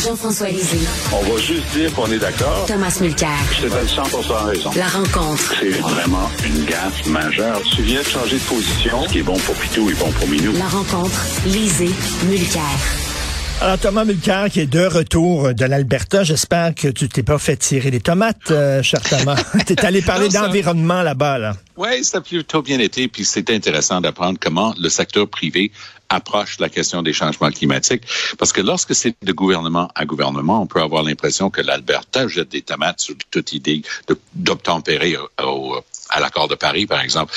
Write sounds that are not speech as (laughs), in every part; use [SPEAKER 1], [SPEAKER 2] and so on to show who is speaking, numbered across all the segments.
[SPEAKER 1] Jean-François Lisée.
[SPEAKER 2] On va juste dire qu'on est d'accord.
[SPEAKER 1] Thomas Mulcair.
[SPEAKER 2] Je te donne 100 raison.
[SPEAKER 1] La rencontre.
[SPEAKER 2] C'est vraiment une gaffe majeure. Tu viens de changer de position. Ce qui est bon pour Pitou est bon pour Minou.
[SPEAKER 1] La rencontre. Lisée. Mulcair.
[SPEAKER 3] Alors Thomas Mulcair qui est de retour de l'Alberta, j'espère que tu t'es pas fait tirer des tomates, euh, cher Thomas. (laughs) T'es allé parler d'environnement là-bas, là.
[SPEAKER 4] Oui, ça a plutôt bien été, puis c'était intéressant d'apprendre comment le secteur privé approche la question des changements climatiques. Parce que lorsque c'est de gouvernement à gouvernement, on peut avoir l'impression que l'Alberta jette des tomates sur toute idée d'obtempérer à l'accord de Paris, par exemple.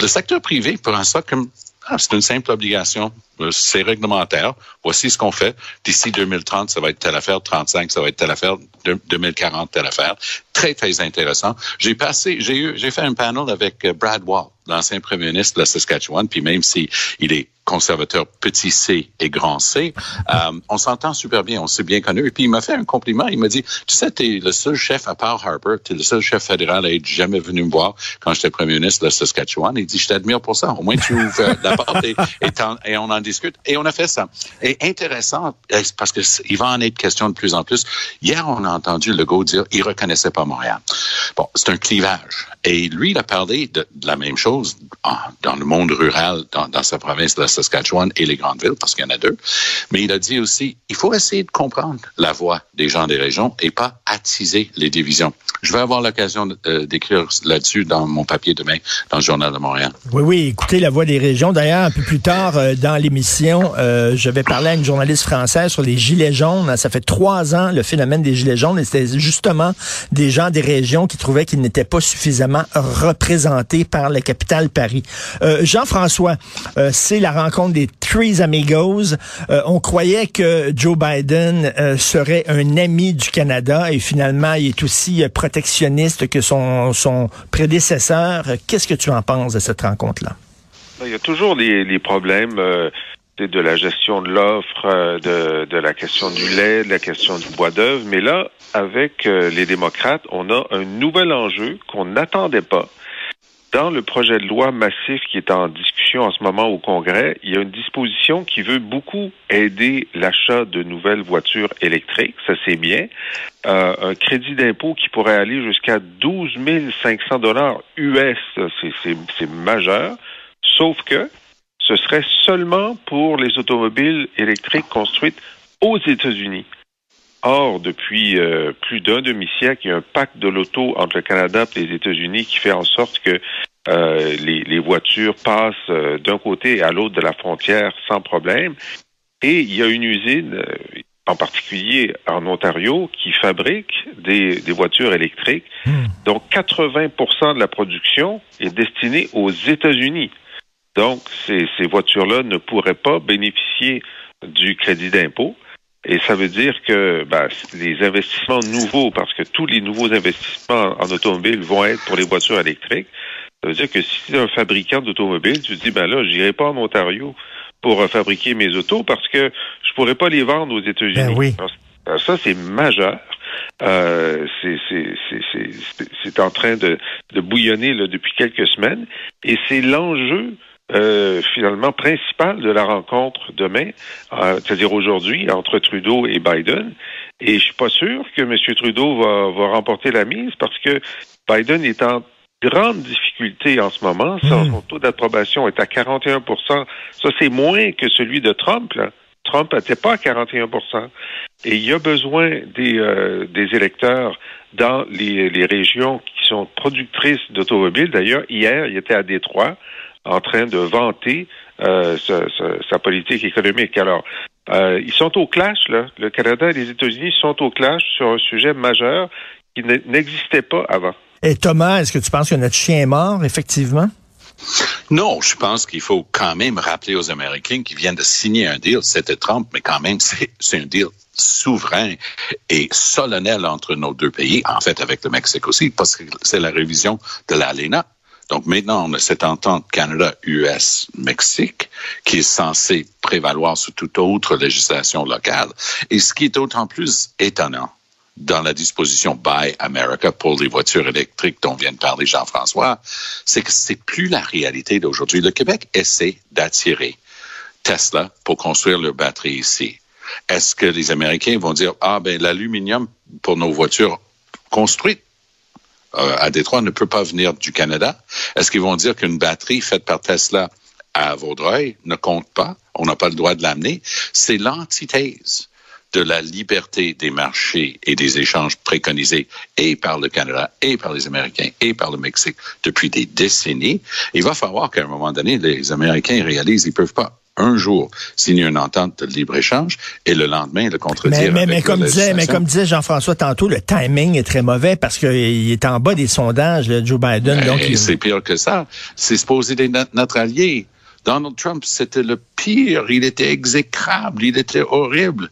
[SPEAKER 4] Le secteur privé prend ça comme ah, c'est une simple obligation. Euh, c'est réglementaire. Voici ce qu'on fait. D'ici 2030, ça va être telle affaire. 35, ça va être telle affaire. 2040, telle affaire. Très, très intéressant. J'ai passé, j'ai eu, j'ai fait un panel avec euh, Brad Wall, l'ancien premier ministre de la Saskatchewan. Puis même si il est conservateur petit C et grand C, euh, on s'entend super bien, on s'est bien connus. Et puis il m'a fait un compliment, il m'a dit, tu sais, tu es le seul chef à part Harper, tu es le seul chef fédéral à être jamais venu me voir quand j'étais premier ministre de Saskatchewan. Il dit, je t'admire pour ça, au moins tu ouvres la porte et, on en discute. Et on a fait ça. Et intéressant, parce qu'il va en être question de plus en plus. Hier, on a entendu Legault dire, il reconnaissait pas Montréal. Bon, c'est un clivage. Et lui, il a parlé de, la même chose dans le monde rural, dans, dans sa province de la Saskatchewan et les grandes villes, parce qu'il y en a deux. Mais il a dit aussi, il faut essayer de comprendre la voix des gens des régions et pas attiser les divisions. Je vais avoir l'occasion euh, d'écrire là-dessus dans mon papier demain dans le Journal de Montréal.
[SPEAKER 3] Oui, oui, écoutez la voix des régions. D'ailleurs, un peu plus tard euh, dans l'émission, euh, je vais parler à une journaliste française sur les gilets jaunes. Ça fait trois ans le phénomène des gilets jaunes et c'était justement des gens des régions qui trouvaient qu'ils n'étaient pas suffisamment représentés par la capitale Paris. Jean-François, c'est la rencontre des Three Amigos. on croyait que Joe Biden serait un ami du Canada et finalement, il est aussi protectionniste que son, son prédécesseur. Qu'est-ce que tu en penses de cette rencontre-là?
[SPEAKER 5] Ben, il y a toujours les, problèmes euh, de la gestion de l'offre, euh, de, de, la question du lait, de la question du bois d'œuvre. Mais là, avec euh, les démocrates, on a un nouvel enjeu qu'on n'attendait pas. Dans le projet de loi massif qui est en discussion en ce moment au Congrès, il y a une disposition qui veut beaucoup aider l'achat de nouvelles voitures électriques. Ça, c'est bien. Euh, un crédit d'impôt qui pourrait aller jusqu'à 12 500 dollars US. C'est majeur. Sauf que ce serait seulement pour les automobiles électriques construites aux États-Unis. Or, depuis euh, plus d'un demi-siècle, il y a un pacte de l'auto entre le Canada et les États-Unis qui fait en sorte que euh, les, voitures passent euh, d'un côté à l'autre de la frontière sans problème. Et il y a une usine, en particulier en Ontario, qui fabrique des, voitures électriques. Hmm. Donc, 80% de la production est destinée aux États-Unis. Donc, ces, ces voitures-là ne pourraient pas bénéficier du crédit d'impôt. Et ça veut dire que ben, les investissements nouveaux, parce que tous les nouveaux investissements en automobile vont être pour les voitures électriques, ça veut dire que si tu es un fabricant d'automobiles, tu te dis, ben là, j'irai pas en Ontario pour fabriquer mes autos parce que je pourrais pas les vendre aux États-Unis.
[SPEAKER 3] Ben oui.
[SPEAKER 5] ça, c'est majeur. Euh, c'est en train de, de bouillonner là, depuis quelques semaines et c'est l'enjeu euh, finalement principal de la rencontre demain, euh, c'est-à-dire aujourd'hui, entre Trudeau et Biden. Et je suis pas sûr que M. Trudeau va, va remporter la mise parce que Biden est en grande difficulté en ce moment. Son, hmm. taux d'approbation est à 41% Ça, c'est moins que celui de Trump. Trump n'était pas à 41% Et il y a besoin des, euh, des électeurs dans les, les régions qui sont productrices d'automobiles. D'ailleurs, hier, il était à Détroit en train de vanter euh, sa, sa- sa politique économique. Alors, euh, ils sont au clash, là. Le Canada et les États-Unis sont au clash sur un sujet majeur qui ne- n'existait pas avant.
[SPEAKER 3] Et Thomas, est-ce que tu penses que notre chien est mort, effectivement?
[SPEAKER 4] Non, je pense qu'il faut quand même rappeler aux Américains qui viennent de signer un deal. C'était Trump, mais quand même, c'est c'est un deal souverain et solennel entre nos deux pays, en fait avec le Mexique aussi, parce que c'est la révision de l'ALENA. Donc maintenant, on a cette entente Canada-US-Mexique qui est censée prévaloir sur toute autre législation locale. Et ce qui est d'autant plus étonnant, dans la disposition Buy America pour les voitures électriques dont vient de parler Jean-François, c'est que c'est plus la réalité d'aujourd'hui. Le Québec essaie d'attirer Tesla pour construire leurs batteries ici. Est-ce que les Américains vont dire, ah ben l'aluminium pour nos voitures construites à Détroit ne peut pas venir du Canada? Est-ce qu'ils vont dire qu'une batterie faite par Tesla à Vaudreuil ne compte pas? On n'a pas le droit de l'amener? C'est l'antithèse de la liberté des marchés et des échanges préconisés et par le Canada et par les Américains et par le Mexique depuis des décennies. Il va falloir qu'à un moment donné, les Américains réalisent qu'ils peuvent pas un jour signer une entente de libre-échange et le lendemain le contredire.
[SPEAKER 3] Mais, mais,
[SPEAKER 4] avec
[SPEAKER 3] mais
[SPEAKER 4] la
[SPEAKER 3] comme disait, mais
[SPEAKER 4] législation.
[SPEAKER 3] comme disait Jean-François tantôt, le timing est très mauvais parce qu'il est en bas des sondages, le Joe Biden. donc,
[SPEAKER 4] Et
[SPEAKER 3] il-
[SPEAKER 4] c'est pire que ça. C'est supposé être notre allié. Donald Trump, c'était le pire. Il était exécrable. Il était horrible.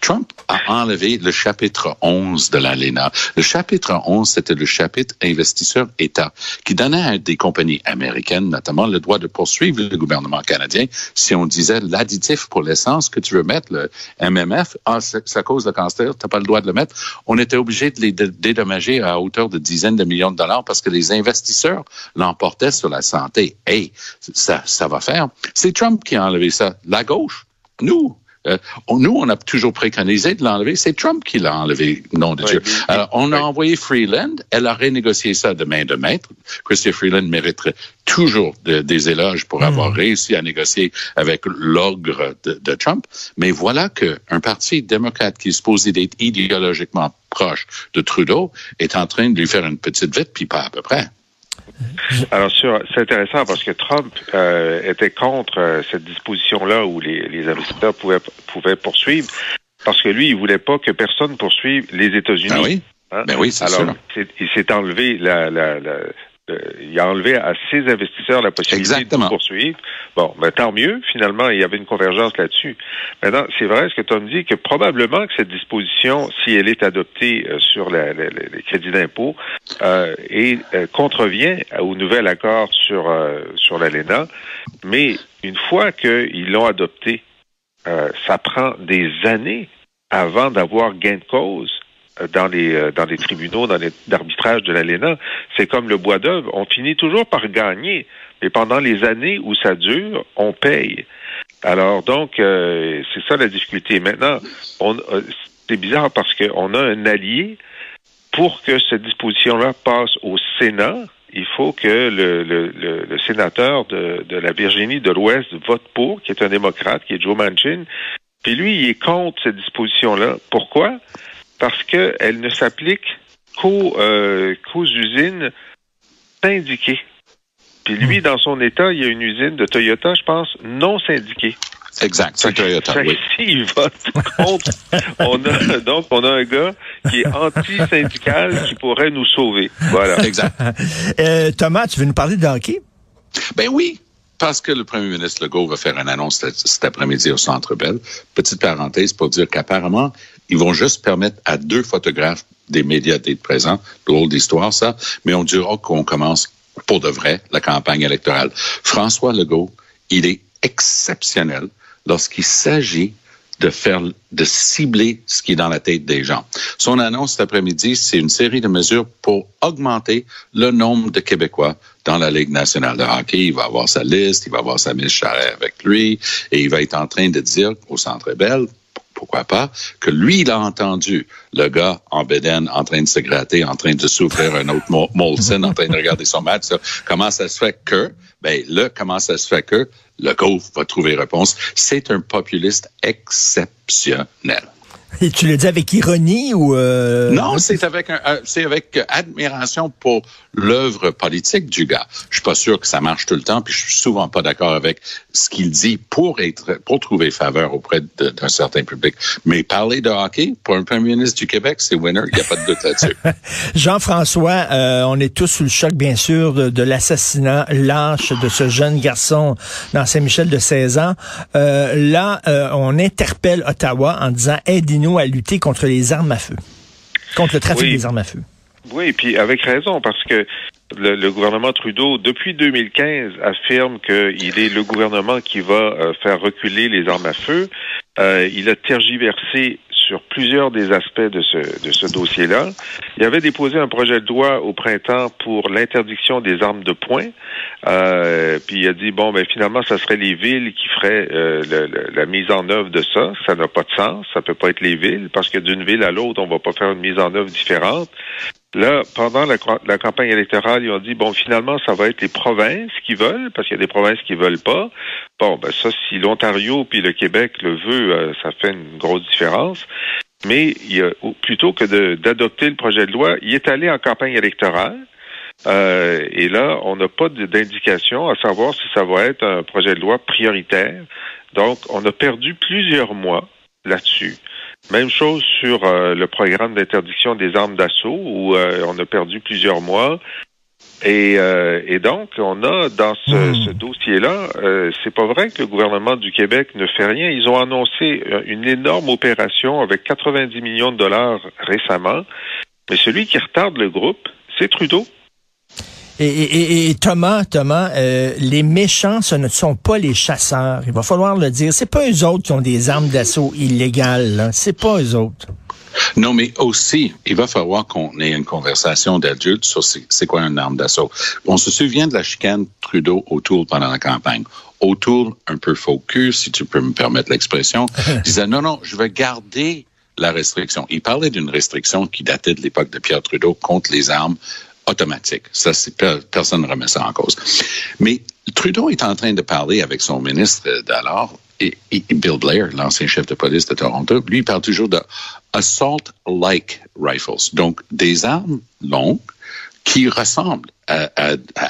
[SPEAKER 4] Trump a enlevé le chapitre 11 de l'ALENA. Le chapitre 11, c'était le chapitre investisseur-État qui donnait à des compagnies américaines, notamment, le droit de poursuivre le gouvernement canadien si on disait l'additif pour l'essence que tu veux mettre, le MMF, ah, c'est à cause de cancer, tu n'as pas le droit de le mettre. On était obligé de les dé- dédommager à hauteur de dizaines de millions de dollars parce que les investisseurs l'emportaient sur la santé. Hey, ça, ça va faire. C'est Trump qui a enlevé ça. La gauche, nous, euh, on- nous, on a toujours préconisé de l'enlever. C'est Trump qui l'a enlevé, nom de Dieu. Alors, on a envoyé Freeland. Elle a renégocié ça de main de maître. Christy Freeland mériterait toujours de- des éloges pour avoir réussi à négocier avec l'ogre de, de Trump. Mais voilà qu'un parti démocrate qui est supposé d'être idéologiquement proche de Trudeau est en train de lui faire une petite vite, puis pas à peu près.
[SPEAKER 5] Alors, sur- c'est intéressant parce que Trump euh, était contre euh, cette disposition-là où les, les investisseurs pouvaient, pouvaient poursuivre parce que lui, il voulait pas que personne poursuive les États-Unis.
[SPEAKER 4] Ah oui?
[SPEAKER 5] Hein?
[SPEAKER 4] Ben oui, c'est
[SPEAKER 5] Alors,
[SPEAKER 4] sûr.
[SPEAKER 5] il s'est enlevé la, la, la- le- il a enlevé à ses investisseurs la possibilité
[SPEAKER 4] Exactement.
[SPEAKER 5] de poursuivre. Bon, ben, tant mieux. Finalement, il y avait une convergence là-dessus. Maintenant, c'est vrai ce que Tom dit que probablement que cette disposition, si elle est adoptée euh, sur la- la- la- les crédits d'impôt, euh, et euh, contrevient au nouvel accord sur euh, sur l'ALENA. Mais une fois qu'ils l'ont adopté, euh, ça prend des années avant d'avoir gain de cause euh, dans les euh, dans les tribunaux, dans les d'arbitrage de l'ALENA. C'est comme le bois d'œuvre. On finit toujours par gagner, mais pendant les années où ça dure, on paye. Alors donc, euh, c'est ça la difficulté. Maintenant, on, euh, c'est bizarre parce qu'on a un allié pour que cette disposition-là passe au Sénat, il faut que le, le, le, le sénateur de, de la Virginie de l'Ouest vote pour, qui est un démocrate, qui est Joe Manchin. Puis lui, il est contre cette disposition-là. Pourquoi? Parce qu'elle ne s'applique qu'aux euh, qu'aux usines syndiquées. Puis lui, dans son État, il y a une usine de Toyota, je pense, non syndiquée.
[SPEAKER 4] Exact. C'est Toyota, oui.
[SPEAKER 5] s'il vote contre, (laughs) on a, donc, on a un gars qui est anti-syndical qui pourrait nous sauver. Voilà.
[SPEAKER 4] Exact. (laughs)
[SPEAKER 3] Euh, Thomas, tu veux nous parler de hockey?
[SPEAKER 4] Ben oui, parce que le premier ministre Legault va faire une annonce cet- cet après-midi au Centre Bell. Petite parenthèse pour dire qu'apparemment, ils vont juste permettre à deux photographes des médias d'être présents. Drôle d'histoire, ça. Mais on dira qu'on commence pour de vrai la campagne électorale. François Legault, il est exceptionnel lorsqu'il s'agit de faire, de cibler ce qui est dans la tête des gens. Son annonce cet après-midi, c'est une série de mesures pour augmenter le nombre de Québécois dans la Ligue nationale de hockey. Il va avoir sa liste, il va avoir sa Charret avec lui, et il va être en train de dire au Centre Bell, pourquoi pas, que lui, il a entendu le gars en bédaine en train de se gratter, en train de souffrir un autre Mo- Molson, en train de regarder son match. Comment ça se fait que, ben là, comment ça se fait que? Le golf va trouver réponse. C'est un populiste exceptionnel.
[SPEAKER 3] Et tu le dis avec ironie ou euh...
[SPEAKER 4] Non, c'est avec un, euh, c'est avec admiration pour l'œuvre politique du gars. Je suis pas sûr que ça marche tout le temps, puis je suis souvent pas d'accord avec ce qu'il dit pour être, pour trouver faveur auprès d'un certain public. Mais parler de hockey pour un premier ministre du Québec, c'est winner, il n'y a pas de doute là-dessus. (laughs)
[SPEAKER 3] Jean-François, euh, on est tous sous le choc, bien sûr, de, de l'assassinat lâche de ce jeune garçon dans Saint-Michel de 16 ans. Euh, là, euh, on interpelle Ottawa en disant à lutter contre les armes à feu, contre le trafic des armes à feu.
[SPEAKER 5] Oui, et puis avec raison, parce que le, le, gouvernement Trudeau, depuis 2015, affirme qu'il est le gouvernement qui va euh, faire reculer les armes à feu. Euh, il a tergiversé sur plusieurs des aspects de ce, de ce dossier-là. Il avait déposé un projet de loi au printemps pour l'interdiction des armes de poing. Euh, puis il a dit, bon, ben finalement, ça serait les villes qui feraient euh, le, le, la mise en œuvre de ça. Ça n'a pas de sens. Ça peut pas être les villes, parce que d'une ville à l'autre, on va pas faire une mise en œuvre différente. Là, pendant la, campagne électorale, ils ont dit bon, finalement, ça va être les provinces qui veulent, parce qu'il y a des provinces qui veulent pas. Bon, ben ça, si l'Ontario puis le Québec le veut, euh, ça fait une grosse différence. Mais il a, plutôt que d'adopter le projet de loi, il est allé en campagne électorale. Euh, et là, on n'a pas d'indication à savoir si ça va être un projet de loi prioritaire. Donc, on a perdu plusieurs mois là-dessus. Même chose sur euh, le programme d'interdiction des armes d'assaut où euh, on a perdu plusieurs mois. Et, euh, et donc, on a dans ce, mmh. ce dossier-là, c'est pas vrai que le gouvernement du Québec ne fait rien. Ils ont annoncé une énorme opération avec 90 millions de dollars récemment. Mais celui qui retarde le groupe, c'est Trudeau.
[SPEAKER 3] Et, et, et, Thomas, Thomas, euh, les méchants, ce ne sont pas les chasseurs. Il va falloir le dire. C'est pas eux autres qui ont des armes d'assaut illégales. C'est pas eux autres.
[SPEAKER 4] Non, mais aussi, il va falloir qu'on ait une conversation d'adultes sur c'est quoi une arme d'assaut. On se souvient de la chicane Trudeau-O'Toole pendant la campagne. O'Toole, un peu focus, si tu peux me permettre l'expression, (laughs) disait non, non, je vais garder la restriction. Il parlait d'une restriction qui datait de l'époque de Pierre Trudeau contre les armes automatique. Ça, personne ne remet ça en cause. Mais Trudeau est en train de parler avec son ministre d'alors, et, Bill Blair, l'ancien chef de police de Toronto, lui parle toujours de assault-like rifles, donc des armes longues qui ressemblent à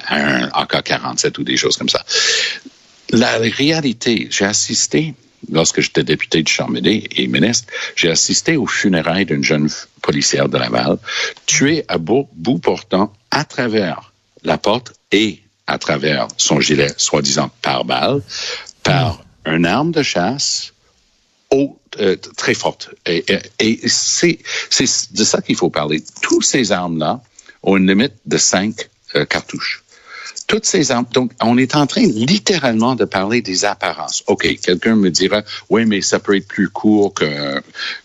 [SPEAKER 4] un AK-47 ou des choses comme ça. La réalité, j'ai assisté lorsque j'étais député de Charmédé et ministre, j'ai assisté aux funérailles d'une jeune policière de Laval, tuée à bout, bout portant à travers la porte et à travers son gilet, soi-disant par balle, par une arme de chasse haute, euh, très forte. Et, et, et c'est de ça qu'il faut parler. Toutes ces armes-là ont une limite de cinq euh, cartouches toutes ces donc on est en train littéralement de parler des apparences. OK, quelqu'un me dira oui, mais ça peut être plus court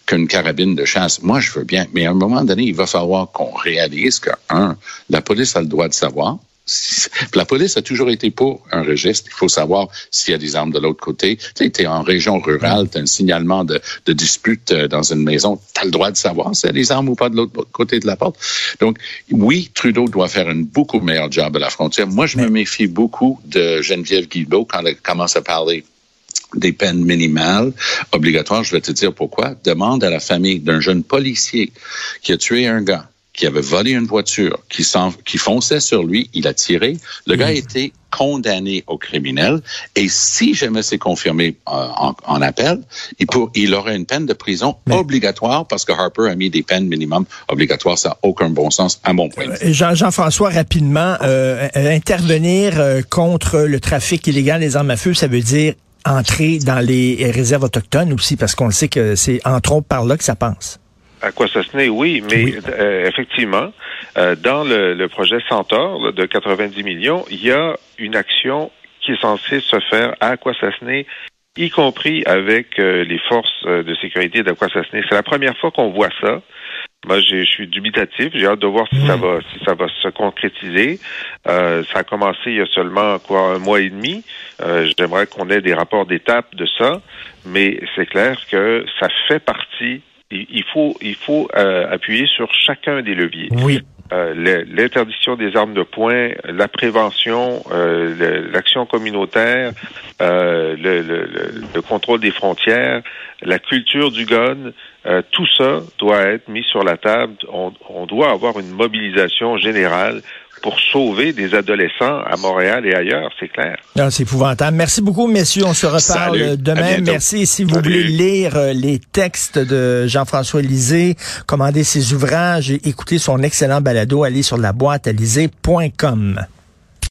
[SPEAKER 4] qu'une carabine de chasse. Moi, je veux bien, mais à un moment donné, il va falloir qu'on réalise que un, la police a le droit de savoir la police a toujours été pour un registre. Il faut savoir s'il y a des armes de l'autre côté. Tu sais, es en région rurale, tu as un signalement de, de, dispute euh, dans une maison. Tu as le droit de savoir s'il y a des armes ou pas de l'autre côté de la porte. Donc, oui, Trudeau doit faire un beaucoup meilleur job à la frontière. Moi, je me méfie beaucoup de Geneviève Guilbeault quand elle commence à parler des peines minimales obligatoires. Je vais te dire pourquoi. Demande à la famille d'un jeune policier qui a tué un gars qui avait volé une voiture, qui, qui fonçait sur lui, il a tiré. Le gars a été condamné au criminel et si jamais c'est confirmé euh, en, en, appel, il, pour, il aurait une peine de prison Mais... obligatoire parce que Harper a mis des peines minimum obligatoires. Ça n'a aucun bon sens à mon point de vue.
[SPEAKER 3] Jean, Jean-François, rapidement, euh, intervenir euh, contre le trafic illégal des armes à feu, ça veut dire entrer dans les réserves autochtones aussi parce qu'on le sait que c'est entre autres par là que ça passe.
[SPEAKER 5] À quoi ça se tenait, oui, mais oui. Euh, effectivement, euh, dans le, le, projet Centaure là, de 90 millions, il y a une action qui est censée se faire à Aquasasné, y compris avec euh, les forces de sécurité d'Aquasasné. C'est la première fois qu'on voit ça. Moi, je suis dubitatif. J'ai hâte de voir si ça va, si ça va se concrétiser. Euh, ça a commencé il y a seulement quoi un mois et demi. Euh, J'aimerais qu'on ait des rapports d'étape de ça, mais c'est clair que ça fait partie il faut, il faut euh, appuyer sur chacun des leviers.
[SPEAKER 3] Oui.
[SPEAKER 5] Euh, L'interdiction des armes de poing, la prévention, euh, l'action communautaire, euh, le, le, le, contrôle des frontières, la culture du gun, Euh, tout ça doit être mis sur la table. On, on doit avoir une mobilisation générale pour sauver des adolescents à Montréal et ailleurs, c'est clair.
[SPEAKER 3] Non, c'est épouvantable. Merci beaucoup, messieurs. On se reparle
[SPEAKER 4] Salut.
[SPEAKER 3] demain. Merci. Si vous
[SPEAKER 5] Salut.
[SPEAKER 3] voulez lire euh, les textes de Jean-François Lisée, commander ses ouvrages et écouter son excellent balado, allez sur la boîte à